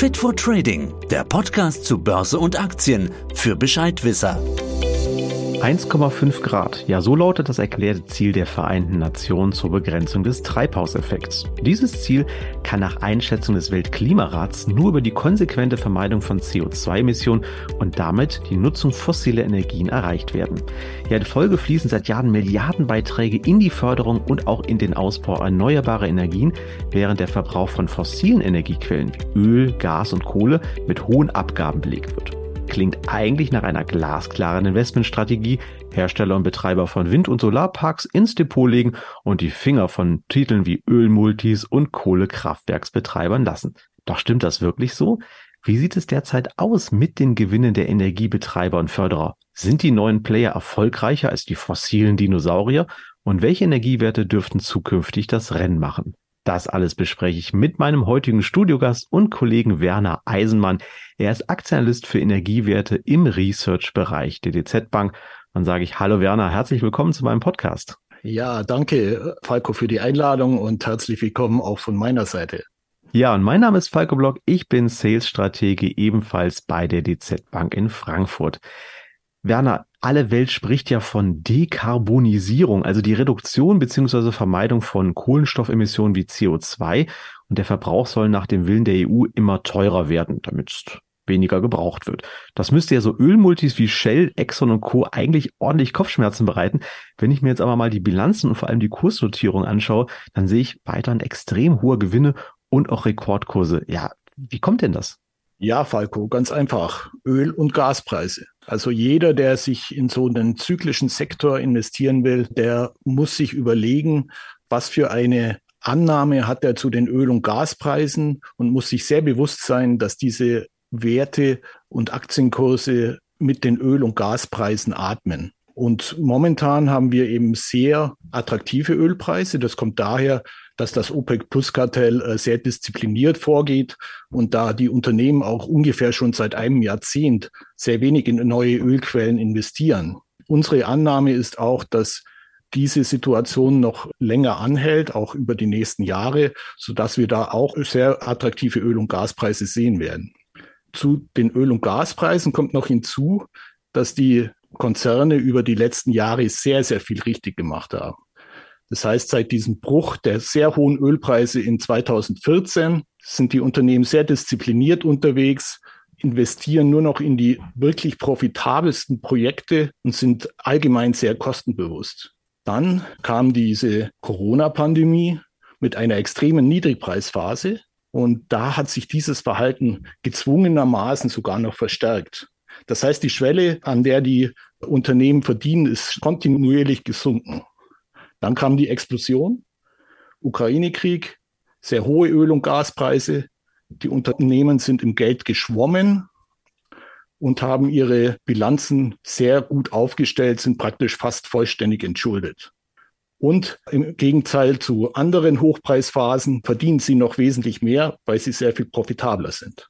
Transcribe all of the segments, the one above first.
Fit for Trading, der Podcast zu Börse und Aktien für Bescheidwisser. 1,5 Grad. Ja, so lautet das erklärte Ziel der Vereinten Nationen zur Begrenzung des Treibhauseffekts. Dieses Ziel kann nach Einschätzung des Weltklimarats nur über die konsequente Vermeidung von CO2-Emissionen und damit die Nutzung fossiler Energien erreicht werden. Ja, in Folge fließen seit Jahren Milliardenbeiträge in die Förderung und auch in den Ausbau erneuerbarer Energien, während der Verbrauch von fossilen Energiequellen wie Öl, Gas und Kohle mit hohen Abgaben belegt wird klingt eigentlich nach einer glasklaren Investmentstrategie, Hersteller und Betreiber von Wind- und Solarparks ins Depot legen und die Finger von Titeln wie Ölmultis und Kohlekraftwerksbetreibern lassen. Doch stimmt das wirklich so? Wie sieht es derzeit aus mit den Gewinnen der Energiebetreiber und Förderer? Sind die neuen Player erfolgreicher als die fossilen Dinosaurier? Und welche Energiewerte dürften zukünftig das Rennen machen? Das alles bespreche ich mit meinem heutigen Studiogast und Kollegen Werner Eisenmann. Er ist Aktienanalyst für Energiewerte im Research-Bereich der DZ Bank. Dann sage ich Hallo Werner, herzlich willkommen zu meinem Podcast. Ja, danke Falco für die Einladung und herzlich willkommen auch von meiner Seite. Ja, und mein Name ist Falco Block. Ich bin Sales-Stratege ebenfalls bei der DZ Bank in Frankfurt. Werner, alle Welt spricht ja von Dekarbonisierung, also die Reduktion beziehungsweise Vermeidung von Kohlenstoffemissionen wie CO2. Und der Verbrauch soll nach dem Willen der EU immer teurer werden, damit weniger gebraucht wird. Das müsste ja so Ölmultis wie Shell, Exxon und Co. eigentlich ordentlich Kopfschmerzen bereiten. Wenn ich mir jetzt aber mal die Bilanzen und vor allem die Kursnotierung anschaue, dann sehe ich weiterhin extrem hohe Gewinne und auch Rekordkurse. Ja, wie kommt denn das? Ja, Falco, ganz einfach. Öl- und Gaspreise. Also jeder, der sich in so einen zyklischen Sektor investieren will, der muss sich überlegen, was für eine Annahme hat er zu den Öl- und Gaspreisen und muss sich sehr bewusst sein, dass diese Werte und Aktienkurse mit den Öl- und Gaspreisen atmen. Und momentan haben wir eben sehr attraktive Ölpreise. Das kommt daher, dass das OPEC-Plus-Kartell äh, sehr diszipliniert vorgeht und da die Unternehmen auch ungefähr schon seit einem Jahrzehnt sehr wenig in neue Ölquellen investieren. Unsere Annahme ist auch, dass diese Situation noch länger anhält, auch über die nächsten Jahre, so dass wir da auch sehr attraktive Öl- und Gaspreise sehen werden. Zu den Öl- und Gaspreisen kommt noch hinzu, dass die Konzerne über die letzten Jahre sehr, sehr viel richtig gemacht haben. Das heißt, seit diesem Bruch der sehr hohen Ölpreise in 2014 sind die Unternehmen sehr diszipliniert unterwegs, investieren nur noch in die wirklich profitabelsten Projekte und sind allgemein sehr kostenbewusst. Dann kam diese Corona-Pandemie mit einer extremen Niedrigpreisphase und da hat sich dieses Verhalten gezwungenermaßen sogar noch verstärkt. Das heißt, die Schwelle, an der die Unternehmen verdienen, ist kontinuierlich gesunken. Dann kam die Explosion, Ukraine-Krieg, sehr hohe Öl- und Gaspreise. Die Unternehmen sind im Geld geschwommen und haben ihre Bilanzen sehr gut aufgestellt, sind praktisch fast vollständig entschuldet. Und im Gegenteil zu anderen Hochpreisphasen verdienen sie noch wesentlich mehr, weil sie sehr viel profitabler sind.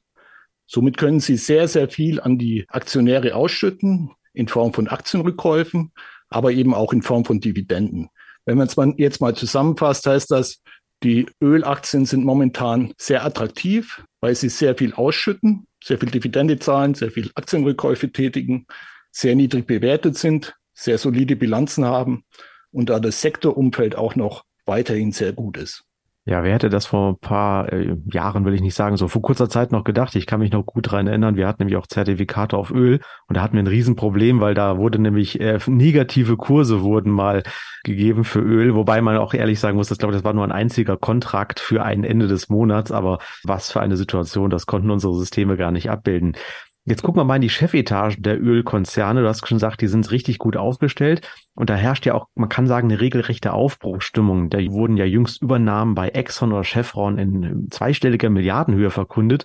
Somit können sie sehr, sehr viel an die Aktionäre ausschütten in Form von Aktienrückkäufen, aber eben auch in Form von Dividenden. Wenn man es jetzt mal zusammenfasst, heißt das, die Ölaktien sind momentan sehr attraktiv, weil sie sehr viel ausschütten, sehr viel Dividende zahlen, sehr viel Aktienrückkäufe tätigen, sehr niedrig bewertet sind, sehr solide Bilanzen haben und da das Sektorumfeld auch noch weiterhin sehr gut ist. Ja, wer hätte das vor ein paar äh, Jahren, will ich nicht sagen, so vor kurzer Zeit noch gedacht. Ich kann mich noch gut dran erinnern. Wir hatten nämlich auch Zertifikate auf Öl und da hatten wir ein Riesenproblem, weil da wurde nämlich äh, negative Kurse wurden mal gegeben für Öl, wobei man auch ehrlich sagen muss, das glaube ich, das war nur ein einziger Kontrakt für ein Ende des Monats, aber was für eine Situation, das konnten unsere Systeme gar nicht abbilden. Jetzt gucken wir mal in die Chefetage der Ölkonzerne. Du hast schon gesagt, die sind richtig gut aufgestellt. Und da herrscht ja auch, man kann sagen, eine regelrechte Aufbruchsstimmung. Da wurden ja jüngst Übernahmen bei Exxon oder Chevron in zweistelliger Milliardenhöhe verkündet,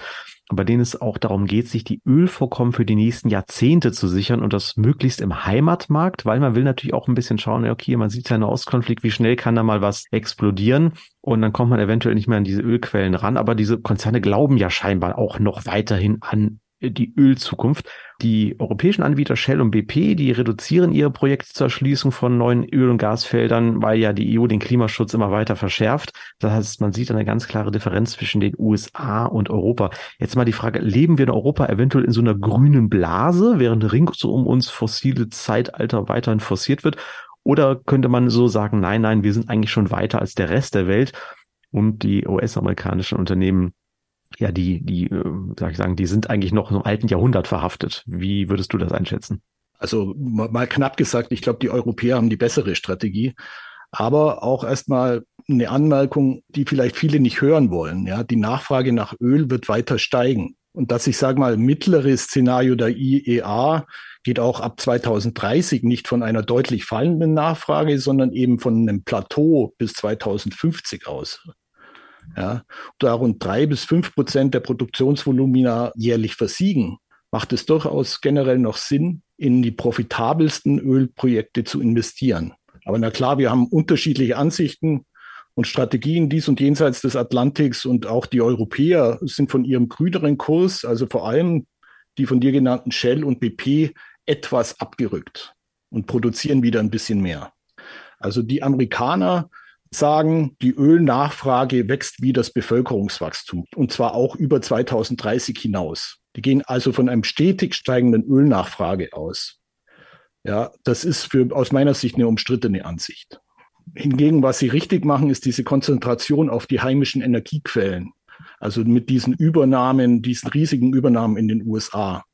bei denen es auch darum geht, sich die Ölvorkommen für die nächsten Jahrzehnte zu sichern und das möglichst im Heimatmarkt, weil man will natürlich auch ein bisschen schauen, okay, man sieht ja einen Ostkonflikt, wie schnell kann da mal was explodieren und dann kommt man eventuell nicht mehr an diese Ölquellen ran. Aber diese Konzerne glauben ja scheinbar auch noch weiterhin an die Ölzukunft. Die europäischen Anbieter Shell und BP, die reduzieren ihre Projekte zur Erschließung von neuen Öl- und Gasfeldern, weil ja die EU den Klimaschutz immer weiter verschärft. Das heißt, man sieht eine ganz klare Differenz zwischen den USA und Europa. Jetzt mal die Frage, leben wir in Europa eventuell in so einer grünen Blase, während rings um uns fossile Zeitalter weiterhin forciert wird? Oder könnte man so sagen, nein, nein, wir sind eigentlich schon weiter als der Rest der Welt und die US-amerikanischen Unternehmen ja, die, die, äh, sag ich sagen, die sind eigentlich noch im alten Jahrhundert verhaftet. Wie würdest du das einschätzen? Also mal knapp gesagt, ich glaube, die Europäer haben die bessere Strategie. Aber auch erstmal eine Anmerkung, die vielleicht viele nicht hören wollen. Ja, die Nachfrage nach Öl wird weiter steigen. Und das, ich sage mal, mittlere Szenario der IEA geht auch ab 2030 nicht von einer deutlich fallenden Nachfrage, sondern eben von einem Plateau bis 2050 aus ja, da rund drei bis fünf Prozent der Produktionsvolumina jährlich versiegen, macht es durchaus generell noch Sinn, in die profitabelsten Ölprojekte zu investieren. Aber na klar, wir haben unterschiedliche Ansichten und Strategien dies und jenseits des Atlantiks und auch die Europäer sind von ihrem grüneren Kurs, also vor allem die von dir genannten Shell und BP, etwas abgerückt und produzieren wieder ein bisschen mehr. Also die Amerikaner sagen, die Ölnachfrage wächst wie das Bevölkerungswachstum und zwar auch über 2030 hinaus. Die gehen also von einem stetig steigenden Ölnachfrage aus. Ja, das ist für, aus meiner Sicht eine umstrittene Ansicht. Hingegen, was sie richtig machen, ist diese Konzentration auf die heimischen Energiequellen. Also mit diesen Übernahmen, diesen riesigen Übernahmen in den USA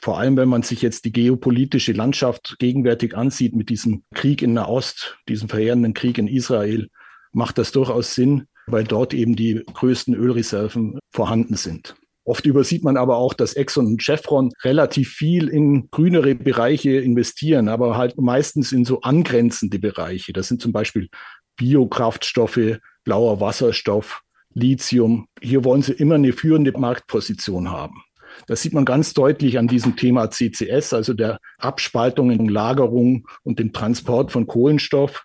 vor allem wenn man sich jetzt die geopolitische Landschaft gegenwärtig ansieht mit diesem Krieg in Nahost, diesem verheerenden Krieg in Israel, macht das durchaus Sinn, weil dort eben die größten Ölreserven vorhanden sind. Oft übersieht man aber auch, dass Exxon und Chevron relativ viel in grünere Bereiche investieren, aber halt meistens in so angrenzende Bereiche. Das sind zum Beispiel Biokraftstoffe, blauer Wasserstoff, Lithium. Hier wollen sie immer eine führende Marktposition haben. Das sieht man ganz deutlich an diesem Thema CCS, also der Abspaltung in Lagerung und dem Transport von Kohlenstoff.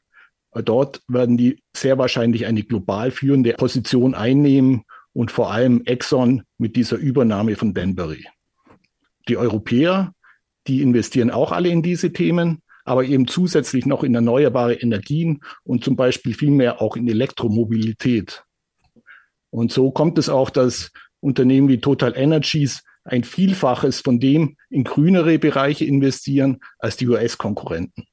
Dort werden die sehr wahrscheinlich eine global führende Position einnehmen und vor allem Exxon mit dieser Übernahme von Danbury. Die Europäer, die investieren auch alle in diese Themen, aber eben zusätzlich noch in erneuerbare Energien und zum Beispiel vielmehr auch in Elektromobilität. Und so kommt es auch, dass Unternehmen wie Total Energies ein Vielfaches von dem in grünere Bereiche investieren als die US-Konkurrenten.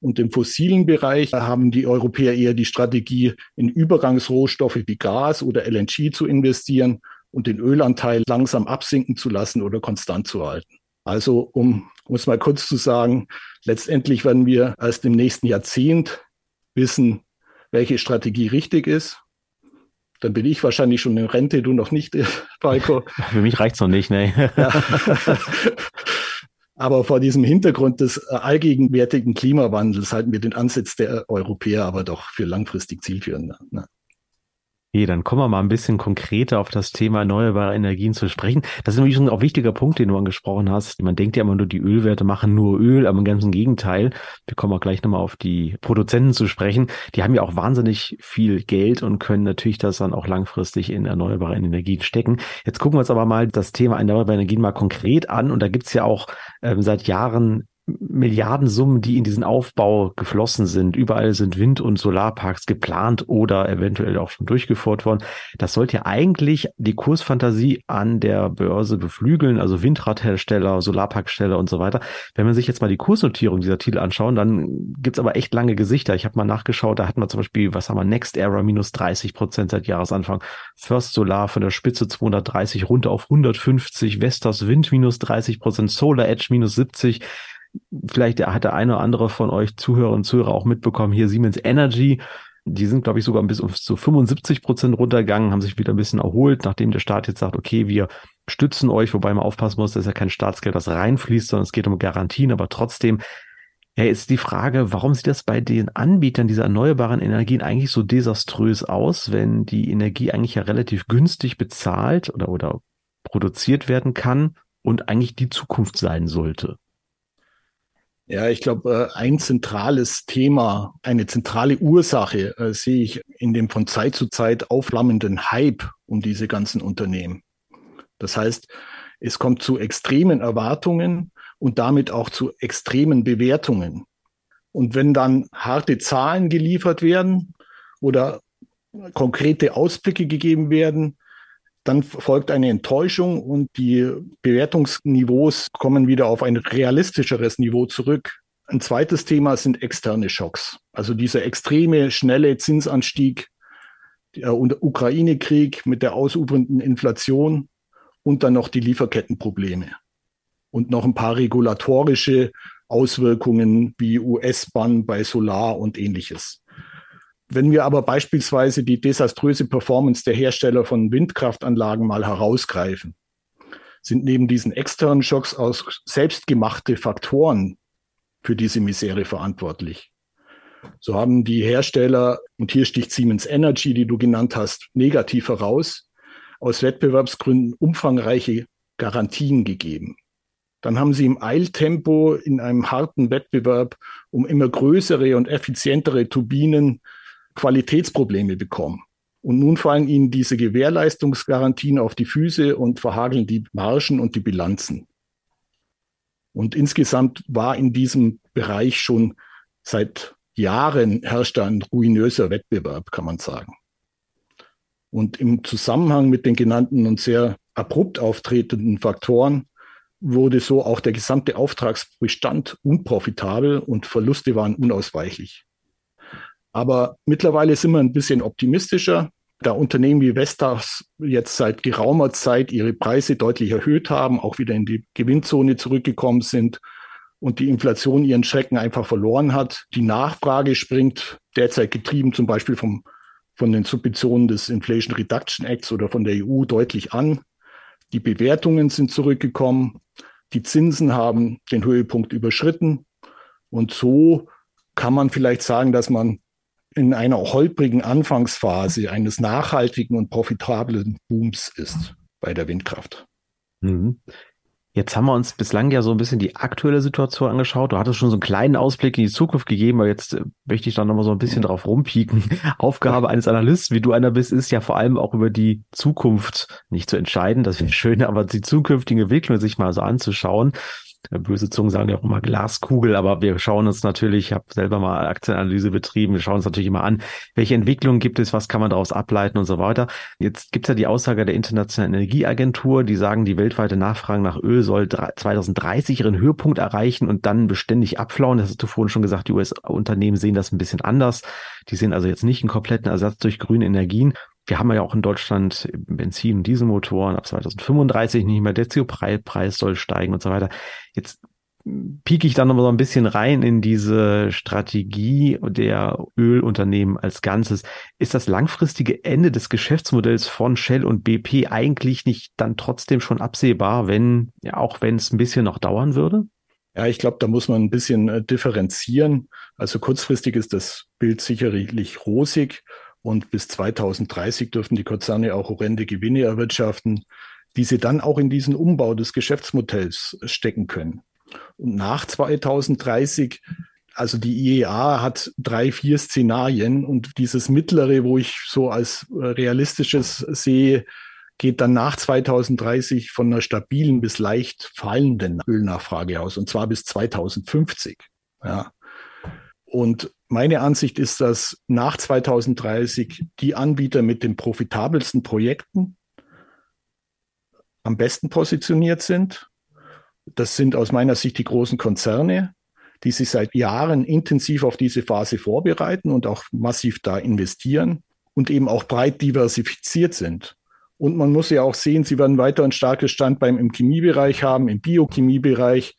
Und im fossilen Bereich haben die Europäer eher die Strategie, in Übergangsrohstoffe wie Gas oder LNG zu investieren und den Ölanteil langsam absinken zu lassen oder konstant zu halten. Also um, um es mal kurz zu sagen, letztendlich werden wir erst im nächsten Jahrzehnt wissen, welche Strategie richtig ist dann bin ich wahrscheinlich schon in Rente, du noch nicht, Falco. Für mich reicht's noch nicht, ne? ja. Aber vor diesem Hintergrund des äh, allgegenwärtigen Klimawandels halten wir den Ansatz der Europäer aber doch für langfristig zielführender. Ne? Okay, dann kommen wir mal ein bisschen konkreter auf das Thema erneuerbare Energien zu sprechen. Das ist nämlich schon ein auch wichtiger Punkt, den du angesprochen hast. Man denkt ja immer nur, die Ölwerte machen nur Öl, aber im ganzen Gegenteil. Wir kommen auch gleich nochmal auf die Produzenten zu sprechen. Die haben ja auch wahnsinnig viel Geld und können natürlich das dann auch langfristig in erneuerbare Energien stecken. Jetzt gucken wir uns aber mal das Thema erneuerbare Energien mal konkret an. Und da gibt's ja auch ähm, seit Jahren Milliardensummen, die in diesen Aufbau geflossen sind. Überall sind Wind- und Solarparks geplant oder eventuell auch schon durchgeführt worden. Das sollte ja eigentlich die Kursfantasie an der Börse beflügeln, also Windradhersteller, Solarparksteller und so weiter. Wenn man sich jetzt mal die Kursnotierung dieser Titel anschauen, dann gibt's aber echt lange Gesichter. Ich habe mal nachgeschaut, da hat man zum Beispiel, was haben wir, Next Era minus 30 Prozent seit Jahresanfang, First Solar von der Spitze 230 runter auf 150, Vestas Wind minus 30 Prozent, Solar Edge minus 70, Vielleicht hat der eine oder andere von euch Zuhörer und Zuhörer auch mitbekommen, hier Siemens Energy. Die sind, glaube ich, sogar bis zu 75 Prozent runtergegangen, haben sich wieder ein bisschen erholt, nachdem der Staat jetzt sagt, okay, wir stützen euch, wobei man aufpassen muss, dass ja kein Staatsgeld, das reinfließt, sondern es geht um Garantien, aber trotzdem ja, ist die Frage, warum sieht das bei den Anbietern dieser erneuerbaren Energien eigentlich so desaströs aus, wenn die Energie eigentlich ja relativ günstig bezahlt oder, oder produziert werden kann und eigentlich die Zukunft sein sollte? Ja, ich glaube, äh, ein zentrales Thema, eine zentrale Ursache äh, sehe ich in dem von Zeit zu Zeit aufflammenden Hype um diese ganzen Unternehmen. Das heißt, es kommt zu extremen Erwartungen und damit auch zu extremen Bewertungen. Und wenn dann harte Zahlen geliefert werden oder konkrete Ausblicke gegeben werden, dann folgt eine Enttäuschung und die Bewertungsniveaus kommen wieder auf ein realistischeres Niveau zurück. Ein zweites Thema sind externe Schocks. Also dieser extreme, schnelle Zinsanstieg der Ukraine-Krieg mit der ausufernden Inflation und dann noch die Lieferkettenprobleme und noch ein paar regulatorische Auswirkungen wie US-Bann bei Solar und ähnliches. Wenn wir aber beispielsweise die desaströse Performance der Hersteller von Windkraftanlagen mal herausgreifen, sind neben diesen externen Schocks auch selbstgemachte Faktoren für diese Misere verantwortlich. So haben die Hersteller, und hier sticht Siemens Energy, die du genannt hast, negativ heraus, aus Wettbewerbsgründen umfangreiche Garantien gegeben. Dann haben sie im Eiltempo in einem harten Wettbewerb um immer größere und effizientere Turbinen Qualitätsprobleme bekommen. Und nun fallen ihnen diese Gewährleistungsgarantien auf die Füße und verhageln die Margen und die Bilanzen. Und insgesamt war in diesem Bereich schon seit Jahren herrscht ein ruinöser Wettbewerb, kann man sagen. Und im Zusammenhang mit den genannten und sehr abrupt auftretenden Faktoren wurde so auch der gesamte Auftragsbestand unprofitabel und Verluste waren unausweichlich. Aber mittlerweile sind wir ein bisschen optimistischer, da Unternehmen wie Vestas jetzt seit geraumer Zeit ihre Preise deutlich erhöht haben, auch wieder in die Gewinnzone zurückgekommen sind und die Inflation ihren Schrecken einfach verloren hat. Die Nachfrage springt derzeit getrieben zum Beispiel vom, von den Subventionen des Inflation Reduction Acts oder von der EU deutlich an. Die Bewertungen sind zurückgekommen. Die Zinsen haben den Höhepunkt überschritten. Und so kann man vielleicht sagen, dass man in einer holprigen Anfangsphase eines nachhaltigen und profitablen Booms ist bei der Windkraft. Mhm. Jetzt haben wir uns bislang ja so ein bisschen die aktuelle Situation angeschaut. Du hattest schon so einen kleinen Ausblick in die Zukunft gegeben, aber jetzt äh, möchte ich da nochmal so ein bisschen drauf rumpieken. Aufgabe eines Analysten, wie du einer bist, ist ja vor allem auch über die Zukunft nicht zu entscheiden, das wäre schön, aber die zukünftige Entwicklung sich mal so anzuschauen. Böse Zungen sagen ja auch immer Glaskugel, aber wir schauen uns natürlich, ich habe selber mal Aktienanalyse betrieben, wir schauen uns natürlich immer an, welche Entwicklungen gibt es, was kann man daraus ableiten und so weiter. Jetzt gibt es ja die Aussage der Internationalen Energieagentur, die sagen, die weltweite Nachfrage nach Öl soll 2030 ihren Höhepunkt erreichen und dann beständig abflauen. Das hast du vorhin schon gesagt, die US-Unternehmen sehen das ein bisschen anders. Die sehen also jetzt nicht einen kompletten Ersatz durch grüne Energien wir haben ja auch in Deutschland Benzin- und Dieselmotoren ab 2035 nicht mehr. Der CO-Preis soll steigen und so weiter. Jetzt pieke ich dann noch mal so ein bisschen rein in diese Strategie der Ölunternehmen als Ganzes. Ist das langfristige Ende des Geschäftsmodells von Shell und BP eigentlich nicht dann trotzdem schon absehbar, wenn, ja, auch wenn es ein bisschen noch dauern würde? Ja, ich glaube, da muss man ein bisschen äh, differenzieren. Also kurzfristig ist das Bild sicherlich rosig. Und bis 2030 dürfen die Konzerne auch horrende Gewinne erwirtschaften, die sie dann auch in diesen Umbau des Geschäftsmodells stecken können. Und nach 2030 also die IEA hat drei, vier Szenarien und dieses mittlere, wo ich so als realistisches sehe, geht dann nach 2030 von einer stabilen bis leicht fallenden Ölnachfrage aus und zwar bis 2050. Ja. Und meine Ansicht ist, dass nach 2030 die Anbieter mit den profitabelsten Projekten am besten positioniert sind. Das sind aus meiner Sicht die großen Konzerne, die sich seit Jahren intensiv auf diese Phase vorbereiten und auch massiv da investieren und eben auch breit diversifiziert sind. Und man muss ja auch sehen, sie werden weiter ein starkes Standbein im Chemiebereich haben, im Biochemiebereich,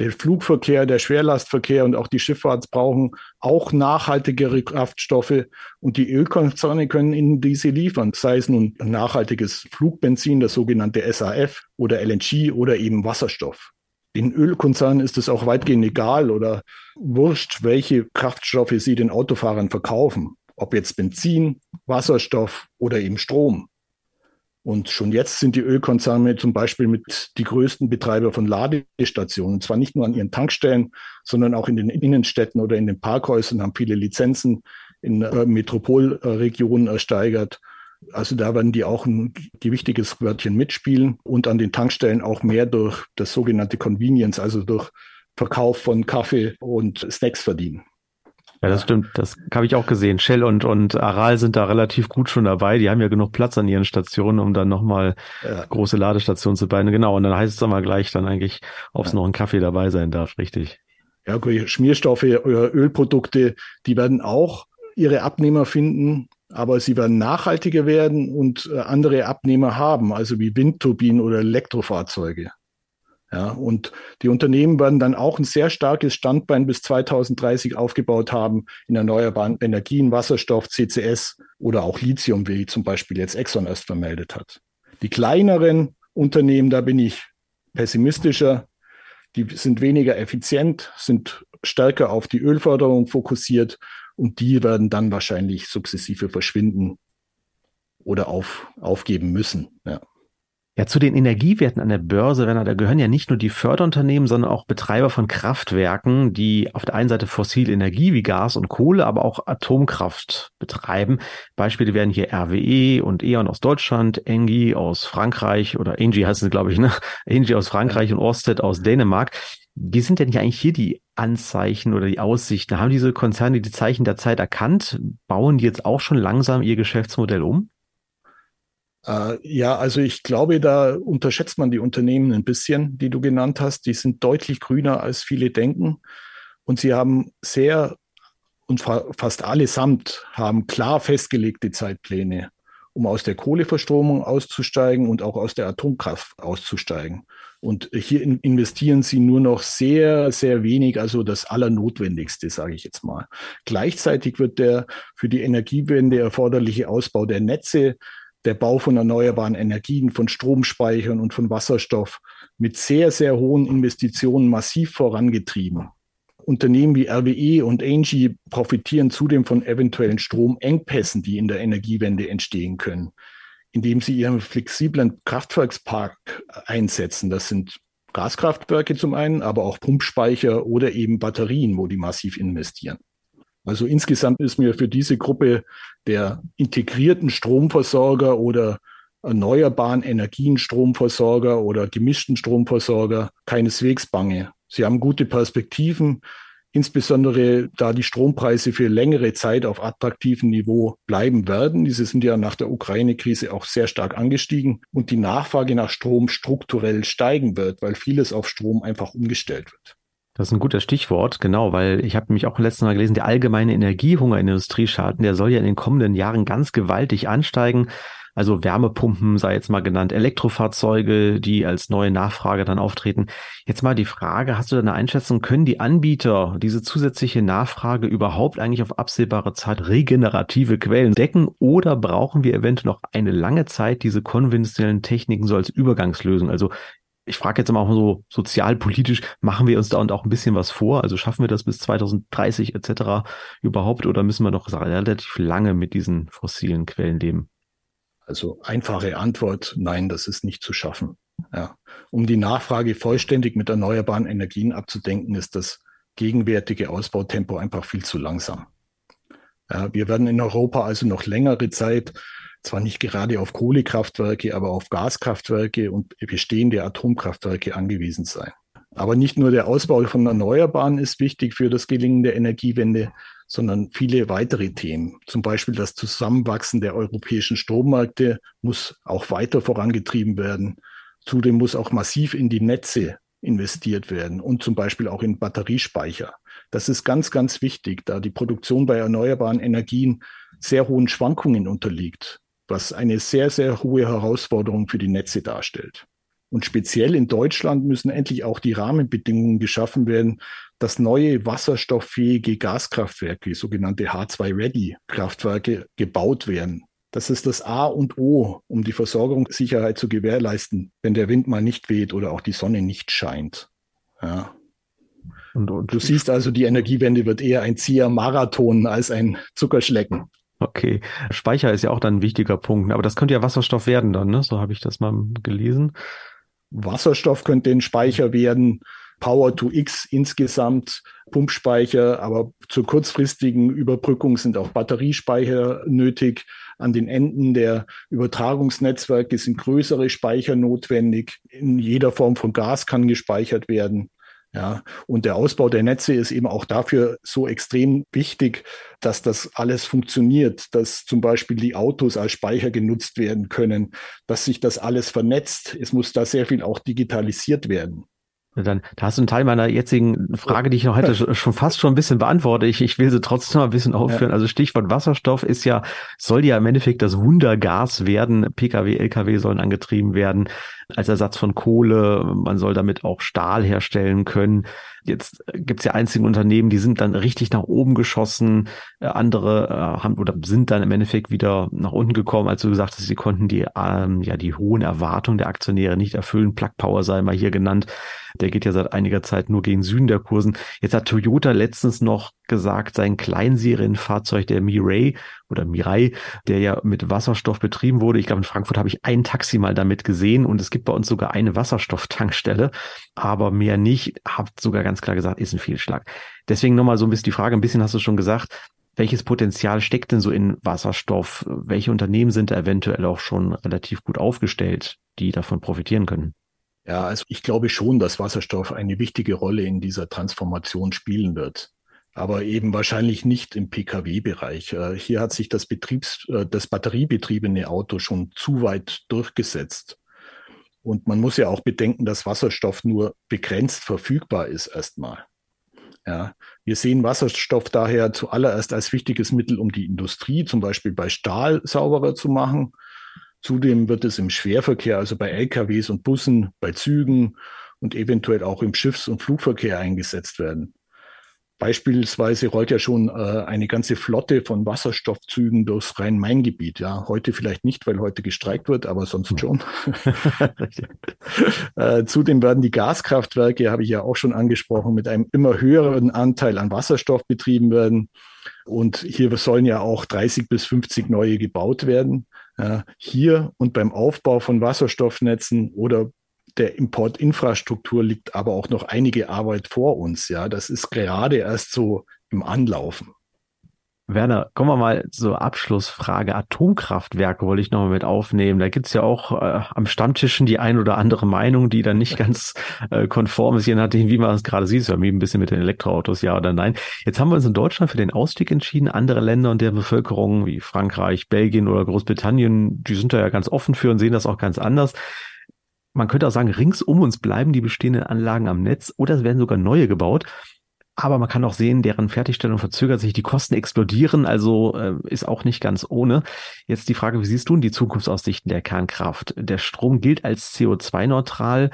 der Flugverkehr, der Schwerlastverkehr und auch die Schifffahrt brauchen auch nachhaltigere Kraftstoffe und die Ölkonzerne können ihnen diese liefern, sei es nun nachhaltiges Flugbenzin, das sogenannte SAF oder LNG oder eben Wasserstoff. Den Ölkonzernen ist es auch weitgehend egal oder wurscht, welche Kraftstoffe sie den Autofahrern verkaufen, ob jetzt Benzin, Wasserstoff oder eben Strom. Und schon jetzt sind die Ölkonzerne zum Beispiel mit die größten Betreiber von Ladestationen. Und zwar nicht nur an ihren Tankstellen, sondern auch in den Innenstädten oder in den Parkhäusern haben viele Lizenzen in äh, Metropolregionen ersteigert. Also da werden die auch ein gewichtiges Wörtchen mitspielen und an den Tankstellen auch mehr durch das sogenannte Convenience, also durch Verkauf von Kaffee und Snacks verdienen. Ja, das stimmt. Das habe ich auch gesehen. Shell und, und Aral sind da relativ gut schon dabei. Die haben ja genug Platz an ihren Stationen, um dann nochmal ja. große Ladestationen zu bauen. Genau. Und dann heißt es dann mal gleich dann eigentlich, ob es ja. noch ein Kaffee dabei sein darf. Richtig. Ja, Schmierstoffe oder Ölprodukte, die werden auch ihre Abnehmer finden, aber sie werden nachhaltiger werden und äh, andere Abnehmer haben, also wie Windturbinen oder Elektrofahrzeuge. Ja, und die Unternehmen werden dann auch ein sehr starkes Standbein bis 2030 aufgebaut haben in erneuerbaren Energien, Wasserstoff, CCS oder auch Lithium, wie zum Beispiel jetzt Exxon erst vermeldet hat. Die kleineren Unternehmen, da bin ich pessimistischer. Die sind weniger effizient, sind stärker auf die Ölförderung fokussiert und die werden dann wahrscheinlich sukzessive verschwinden oder auf, aufgeben müssen. Ja. Ja, zu den Energiewerten an der Börse, Werner, da gehören ja nicht nur die Förderunternehmen, sondern auch Betreiber von Kraftwerken, die auf der einen Seite fossile Energie wie Gas und Kohle, aber auch Atomkraft betreiben. Beispiele wären hier RWE und E.ON aus Deutschland, Engie aus Frankreich oder Engie heißt es, glaube ich, ne? Engie aus Frankreich und Orsted aus Dänemark. Wie sind denn hier eigentlich hier die Anzeichen oder die Aussichten? Haben diese Konzerne die Zeichen der Zeit erkannt? Bauen die jetzt auch schon langsam ihr Geschäftsmodell um? Äh, ja, also ich glaube, da unterschätzt man die Unternehmen ein bisschen, die du genannt hast. Die sind deutlich grüner, als viele denken. Und sie haben sehr und fa fast allesamt haben klar festgelegte Zeitpläne, um aus der Kohleverstromung auszusteigen und auch aus der Atomkraft auszusteigen. Und hier in investieren sie nur noch sehr, sehr wenig, also das Allernotwendigste, sage ich jetzt mal. Gleichzeitig wird der für die Energiewende erforderliche Ausbau der Netze der Bau von erneuerbaren Energien, von Stromspeichern und von Wasserstoff mit sehr, sehr hohen Investitionen massiv vorangetrieben. Unternehmen wie RWE und Engie profitieren zudem von eventuellen Stromengpässen, die in der Energiewende entstehen können, indem sie ihren flexiblen Kraftwerkspark einsetzen. Das sind Gaskraftwerke zum einen, aber auch Pumpspeicher oder eben Batterien, wo die massiv investieren. Also insgesamt ist mir für diese Gruppe der integrierten Stromversorger oder erneuerbaren Energienstromversorger oder gemischten Stromversorger keineswegs bange. Sie haben gute Perspektiven, insbesondere da die Strompreise für längere Zeit auf attraktivem Niveau bleiben werden. Diese sind ja nach der Ukraine-Krise auch sehr stark angestiegen und die Nachfrage nach Strom strukturell steigen wird, weil vieles auf Strom einfach umgestellt wird. Das ist ein guter Stichwort, genau, weil ich habe nämlich auch letztes Mal gelesen, der allgemeine Energiehunger in Industrieschaden, der soll ja in den kommenden Jahren ganz gewaltig ansteigen. Also Wärmepumpen sei jetzt mal genannt, Elektrofahrzeuge, die als neue Nachfrage dann auftreten. Jetzt mal die Frage, hast du da eine Einschätzung, können die Anbieter diese zusätzliche Nachfrage überhaupt eigentlich auf absehbare Zeit regenerative Quellen decken oder brauchen wir eventuell noch eine lange Zeit diese konventionellen Techniken so als Übergangslösung? Also ich frage jetzt mal auch so sozialpolitisch, machen wir uns da und auch ein bisschen was vor? Also schaffen wir das bis 2030 etc. überhaupt oder müssen wir noch relativ lange mit diesen fossilen Quellen leben? Also einfache Antwort, nein, das ist nicht zu schaffen. Ja. Um die Nachfrage vollständig mit erneuerbaren Energien abzudenken, ist das gegenwärtige Ausbautempo einfach viel zu langsam. Ja, wir werden in Europa also noch längere Zeit zwar nicht gerade auf Kohlekraftwerke, aber auf Gaskraftwerke und bestehende Atomkraftwerke angewiesen sein. Aber nicht nur der Ausbau von Erneuerbaren ist wichtig für das Gelingen der Energiewende, sondern viele weitere Themen. Zum Beispiel das Zusammenwachsen der europäischen Strommärkte muss auch weiter vorangetrieben werden. Zudem muss auch massiv in die Netze investiert werden und zum Beispiel auch in Batteriespeicher. Das ist ganz, ganz wichtig, da die Produktion bei erneuerbaren Energien sehr hohen Schwankungen unterliegt was eine sehr, sehr hohe Herausforderung für die Netze darstellt. Und speziell in Deutschland müssen endlich auch die Rahmenbedingungen geschaffen werden, dass neue wasserstofffähige Gaskraftwerke, sogenannte H2-Ready-Kraftwerke, gebaut werden. Das ist das A und O, um die Versorgungssicherheit zu gewährleisten, wenn der Wind mal nicht weht oder auch die Sonne nicht scheint. Ja. Und, und du siehst also, die Energiewende wird eher ein zieher Marathon als ein Zuckerschlecken. Okay. Speicher ist ja auch dann ein wichtiger Punkt, aber das könnte ja Wasserstoff werden dann, ne? So habe ich das mal gelesen. Wasserstoff könnte ein Speicher werden, Power to X insgesamt, Pumpspeicher, aber zur kurzfristigen Überbrückung sind auch Batteriespeicher nötig. An den Enden der Übertragungsnetzwerke sind größere Speicher notwendig. In jeder Form von Gas kann gespeichert werden. Ja, und der Ausbau der Netze ist eben auch dafür so extrem wichtig, dass das alles funktioniert, dass zum Beispiel die Autos als Speicher genutzt werden können, dass sich das alles vernetzt. Es muss da sehr viel auch digitalisiert werden. Dann da hast du einen Teil meiner jetzigen Frage, die ich noch hätte, schon fast schon ein bisschen beantwortet. Ich, ich will sie trotzdem mal ein bisschen aufführen. Ja. Also Stichwort Wasserstoff ist ja, soll ja im Endeffekt das Wundergas werden. Pkw, Lkw sollen angetrieben werden als Ersatz von Kohle. Man soll damit auch Stahl herstellen können. Jetzt gibt es ja einzige Unternehmen, die sind dann richtig nach oben geschossen. Äh, andere äh, haben oder sind dann im Endeffekt wieder nach unten gekommen, als du gesagt hast, sie konnten die, ähm, ja, die hohen Erwartungen der Aktionäre nicht erfüllen. Plug Power sei mal hier genannt. Der geht ja seit einiger Zeit nur gegen Süden der Kursen. Jetzt hat Toyota letztens noch gesagt, sein Kleinserienfahrzeug, der Mirai oder Mirai, der ja mit Wasserstoff betrieben wurde. Ich glaube, in Frankfurt habe ich ein Taxi mal damit gesehen und es gibt bei uns sogar eine Wasserstofftankstelle, aber mehr nicht. Habt sogar ganz klar gesagt, ist ein Fehlschlag. Deswegen nochmal so ein bisschen die Frage, ein bisschen hast du schon gesagt, welches Potenzial steckt denn so in Wasserstoff? Welche Unternehmen sind da eventuell auch schon relativ gut aufgestellt, die davon profitieren können? Ja, also ich glaube schon, dass Wasserstoff eine wichtige Rolle in dieser Transformation spielen wird. Aber eben wahrscheinlich nicht im Pkw-Bereich. Äh, hier hat sich das Betriebs, äh, das batteriebetriebene Auto schon zu weit durchgesetzt. Und man muss ja auch bedenken, dass Wasserstoff nur begrenzt verfügbar ist erstmal. Ja, wir sehen Wasserstoff daher zuallererst als wichtiges Mittel, um die Industrie zum Beispiel bei Stahl sauberer zu machen Zudem wird es im Schwerverkehr, also bei LKWs und Bussen, bei Zügen und eventuell auch im Schiffs- und Flugverkehr eingesetzt werden. Beispielsweise rollt ja schon äh, eine ganze Flotte von Wasserstoffzügen durchs Rhein-Main-Gebiet. Ja, heute vielleicht nicht, weil heute gestreikt wird, aber sonst schon. äh, zudem werden die Gaskraftwerke, habe ich ja auch schon angesprochen, mit einem immer höheren Anteil an Wasserstoff betrieben werden. Und hier sollen ja auch 30 bis 50 neue gebaut werden. Ja, hier und beim Aufbau von Wasserstoffnetzen oder der Importinfrastruktur liegt aber auch noch einige Arbeit vor uns. Ja, das ist gerade erst so im Anlaufen. Werner, kommen wir mal zur Abschlussfrage. Atomkraftwerke wollte ich nochmal mit aufnehmen. Da gibt's ja auch äh, am Stammtischen die ein oder andere Meinung, die dann nicht ganz äh, konform ist, je nachdem, wie man es gerade sieht. Ja, wie ein bisschen mit den Elektroautos, ja oder nein. Jetzt haben wir uns in Deutschland für den Ausstieg entschieden. Andere Länder und der Bevölkerung wie Frankreich, Belgien oder Großbritannien, die sind da ja ganz offen für und sehen das auch ganz anders. Man könnte auch sagen, rings um uns bleiben die bestehenden Anlagen am Netz oder es werden sogar neue gebaut. Aber man kann auch sehen, deren Fertigstellung verzögert sich, die Kosten explodieren, also äh, ist auch nicht ganz ohne. Jetzt die Frage, wie siehst du die Zukunftsaussichten der Kernkraft? Der Strom gilt als CO2-neutral.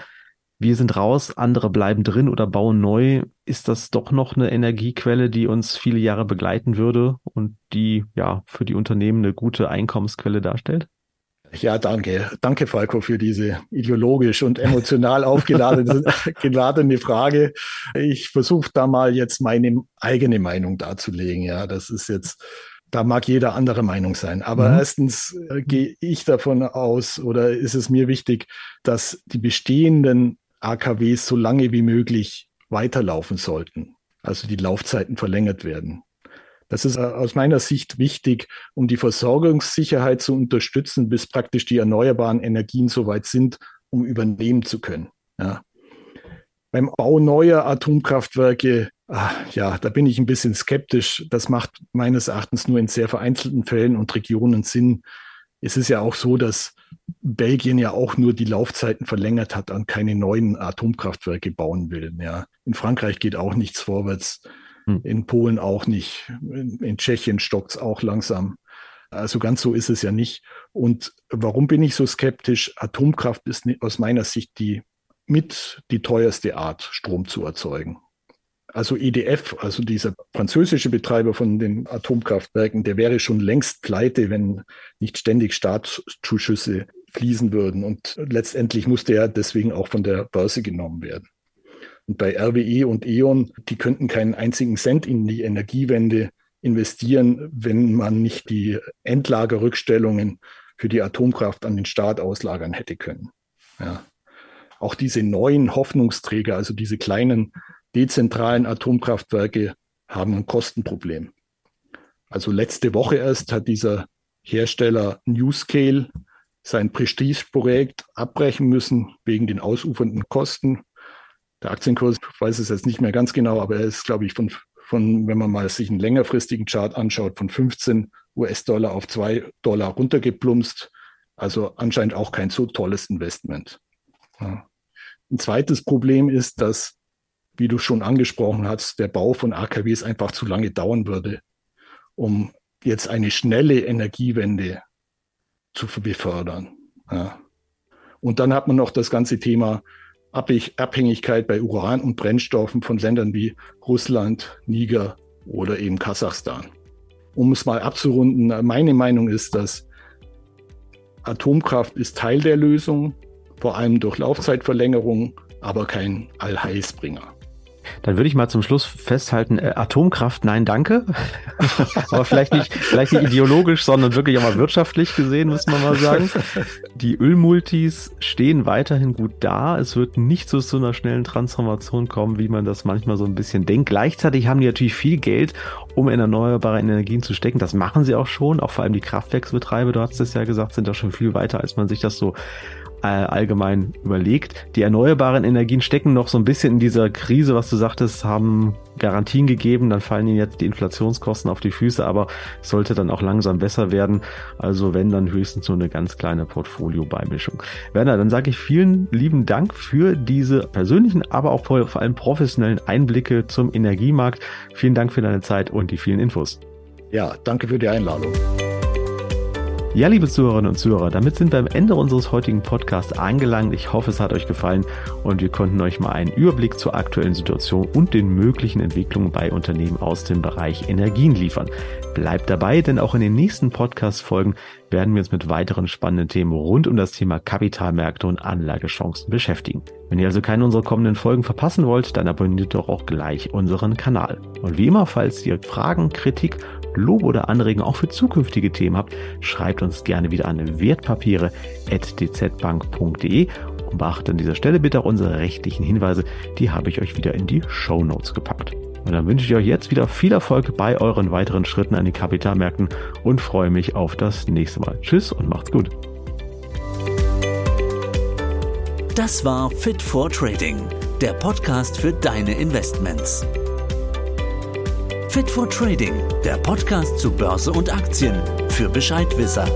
Wir sind raus, andere bleiben drin oder bauen neu. Ist das doch noch eine Energiequelle, die uns viele Jahre begleiten würde und die ja für die Unternehmen eine gute Einkommensquelle darstellt? Ja, danke. Danke, Falco, für diese ideologisch und emotional aufgeladene Frage. Ich versuche da mal jetzt meine eigene Meinung darzulegen. Ja, das ist jetzt, da mag jeder andere Meinung sein. Aber mhm. erstens äh, gehe ich davon aus oder ist es mir wichtig, dass die bestehenden AKWs so lange wie möglich weiterlaufen sollten. Also die Laufzeiten verlängert werden. Das ist äh, aus meiner Sicht wichtig, um die Versorgungssicherheit zu unterstützen, bis praktisch die erneuerbaren Energien soweit sind, um übernehmen zu können. Ja. Beim Bau neuer Atomkraftwerke, ach, ja, da bin ich ein bisschen skeptisch. Das macht meines Erachtens nur in sehr vereinzelten Fällen und Regionen Sinn. Es ist ja auch so, dass Belgien ja auch nur die Laufzeiten verlängert hat und keine neuen Atomkraftwerke bauen will. Ja. In Frankreich geht auch nichts vorwärts. Hm. In Polen auch nicht. In, in Tschechien stockt es auch langsam. Also ganz so ist es ja nicht. Und warum bin ich so skeptisch? Atomkraft ist aus meiner Sicht die mit die teuerste Art, Strom zu erzeugen. Also EDF, also dieser französische Betreiber von den Atomkraftwerken, der wäre schon längst pleite, wenn nicht ständig Staatszuschüsse fließen würden. Und letztendlich musste er deswegen auch von der Börse genommen werden. Und bei RWE und E.ON, die könnten keinen einzigen Cent in die Energiewende investieren, wenn man nicht die Endlagerrückstellungen für die Atomkraft an den Staat auslagern hätte können. Ja. Auch diese neuen Hoffnungsträger, also diese kleinen dezentralen Atomkraftwerke, haben ein Kostenproblem. Also letzte Woche erst hat dieser Hersteller NewScale sein Prestigeprojekt abbrechen müssen wegen den ausufernden Kosten. Der Aktienkurs, ich weiß es jetzt nicht mehr ganz genau, aber er ist, glaube ich, von, von, wenn man mal sich einen längerfristigen Chart anschaut, von 15 US-Dollar auf 2 Dollar runtergeplumpst. Also anscheinend auch kein so tolles Investment. Ja. Ein zweites Problem ist, dass, wie du schon angesprochen hast, der Bau von AKWs einfach zu lange dauern würde, um jetzt eine schnelle Energiewende zu befördern. Ja. Und dann hat man noch das ganze Thema Abhängigkeit bei Uran und Brennstoffen von Ländern wie Russland, Niger oder eben Kasachstan. Um es mal abzurunden, meine Meinung ist, dass Atomkraft ist Teil der Lösung, vor allem durch Laufzeitverlängerung, aber kein Allheilsbringer. Dann würde ich mal zum Schluss festhalten, äh, Atomkraft, nein, danke. Aber vielleicht nicht, vielleicht nicht ideologisch, sondern wirklich auch mal wirtschaftlich gesehen, muss man mal sagen. Die Ölmultis stehen weiterhin gut da. Es wird nicht zu so einer schnellen Transformation kommen, wie man das manchmal so ein bisschen denkt. Gleichzeitig haben die natürlich viel Geld, um in erneuerbare Energien zu stecken. Das machen sie auch schon. Auch vor allem die Kraftwerksbetreiber, du hast es ja gesagt, sind da schon viel weiter, als man sich das so allgemein überlegt. Die erneuerbaren Energien stecken noch so ein bisschen in dieser Krise, was du sagtest, haben Garantien gegeben, dann fallen ihnen jetzt die Inflationskosten auf die Füße, aber sollte dann auch langsam besser werden. Also wenn dann höchstens nur eine ganz kleine Portfolio-Beimischung. Werner, dann sage ich vielen lieben Dank für diese persönlichen, aber auch vor allem professionellen Einblicke zum Energiemarkt. Vielen Dank für deine Zeit und die vielen Infos. Ja, danke für die Einladung. Ja, liebe Zuhörerinnen und Zuhörer, damit sind wir am Ende unseres heutigen Podcasts angelangt. Ich hoffe, es hat euch gefallen und wir konnten euch mal einen Überblick zur aktuellen Situation und den möglichen Entwicklungen bei Unternehmen aus dem Bereich Energien liefern. Bleibt dabei, denn auch in den nächsten Podcast-Folgen werden wir uns mit weiteren spannenden Themen rund um das Thema Kapitalmärkte und Anlagechancen beschäftigen. Wenn ihr also keine unserer kommenden Folgen verpassen wollt, dann abonniert doch auch gleich unseren Kanal. Und wie immer, falls ihr Fragen, Kritik Lob oder Anregungen auch für zukünftige Themen habt, schreibt uns gerne wieder an wertpapiere.dzbank.de und beachtet an dieser Stelle bitte auch unsere rechtlichen Hinweise, die habe ich euch wieder in die Show Notes gepackt. Und dann wünsche ich euch jetzt wieder viel Erfolg bei euren weiteren Schritten an den Kapitalmärkten und freue mich auf das nächste Mal. Tschüss und macht's gut. Das war Fit for Trading, der Podcast für deine Investments. Fit for Trading, der Podcast zu Börse und Aktien für Bescheidwisser.